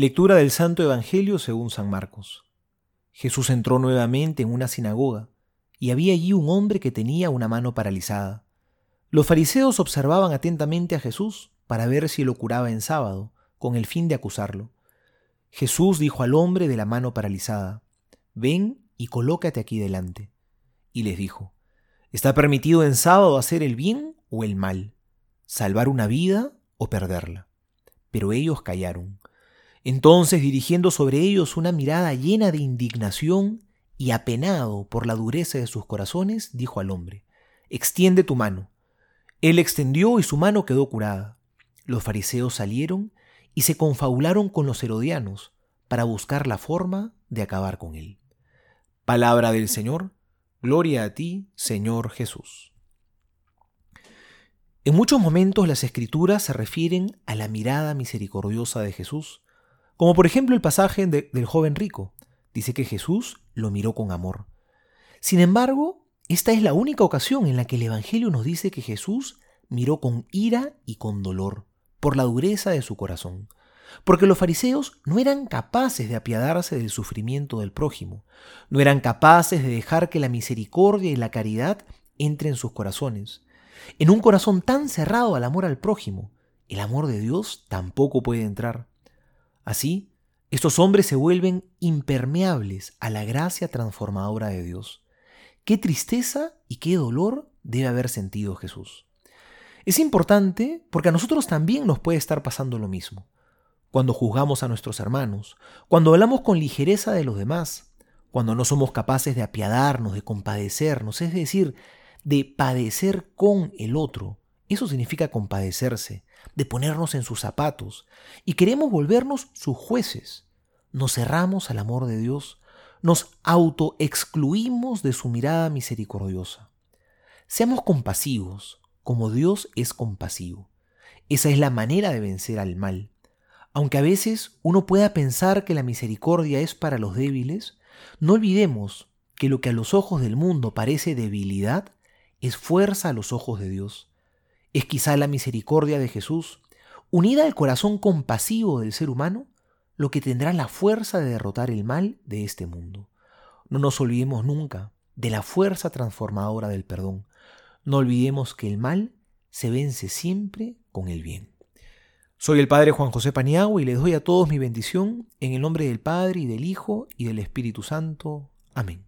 Lectura del Santo Evangelio según San Marcos. Jesús entró nuevamente en una sinagoga, y había allí un hombre que tenía una mano paralizada. Los fariseos observaban atentamente a Jesús para ver si lo curaba en sábado, con el fin de acusarlo. Jesús dijo al hombre de la mano paralizada, Ven y colócate aquí delante. Y les dijo, ¿Está permitido en sábado hacer el bien o el mal? ¿Salvar una vida o perderla? Pero ellos callaron. Entonces, dirigiendo sobre ellos una mirada llena de indignación y apenado por la dureza de sus corazones, dijo al hombre, Extiende tu mano. Él extendió y su mano quedó curada. Los fariseos salieron y se confabularon con los herodianos para buscar la forma de acabar con él. Palabra del Señor, gloria a ti, Señor Jesús. En muchos momentos las escrituras se refieren a la mirada misericordiosa de Jesús, como por ejemplo el pasaje del joven rico. Dice que Jesús lo miró con amor. Sin embargo, esta es la única ocasión en la que el Evangelio nos dice que Jesús miró con ira y con dolor, por la dureza de su corazón. Porque los fariseos no eran capaces de apiadarse del sufrimiento del prójimo, no eran capaces de dejar que la misericordia y la caridad entren en sus corazones. En un corazón tan cerrado al amor al prójimo, el amor de Dios tampoco puede entrar. Así, estos hombres se vuelven impermeables a la gracia transformadora de Dios. Qué tristeza y qué dolor debe haber sentido Jesús. Es importante porque a nosotros también nos puede estar pasando lo mismo. Cuando juzgamos a nuestros hermanos, cuando hablamos con ligereza de los demás, cuando no somos capaces de apiadarnos, de compadecernos, es decir, de padecer con el otro, eso significa compadecerse, de ponernos en sus zapatos, y queremos volvernos sus jueces. Nos cerramos al amor de Dios, nos autoexcluimos de su mirada misericordiosa. Seamos compasivos, como Dios es compasivo. Esa es la manera de vencer al mal. Aunque a veces uno pueda pensar que la misericordia es para los débiles, no olvidemos que lo que a los ojos del mundo parece debilidad es fuerza a los ojos de Dios. Es quizá la misericordia de Jesús, unida al corazón compasivo del ser humano, lo que tendrá la fuerza de derrotar el mal de este mundo. No nos olvidemos nunca de la fuerza transformadora del perdón. No olvidemos que el mal se vence siempre con el bien. Soy el Padre Juan José Paniagua y les doy a todos mi bendición en el nombre del Padre y del Hijo y del Espíritu Santo. Amén.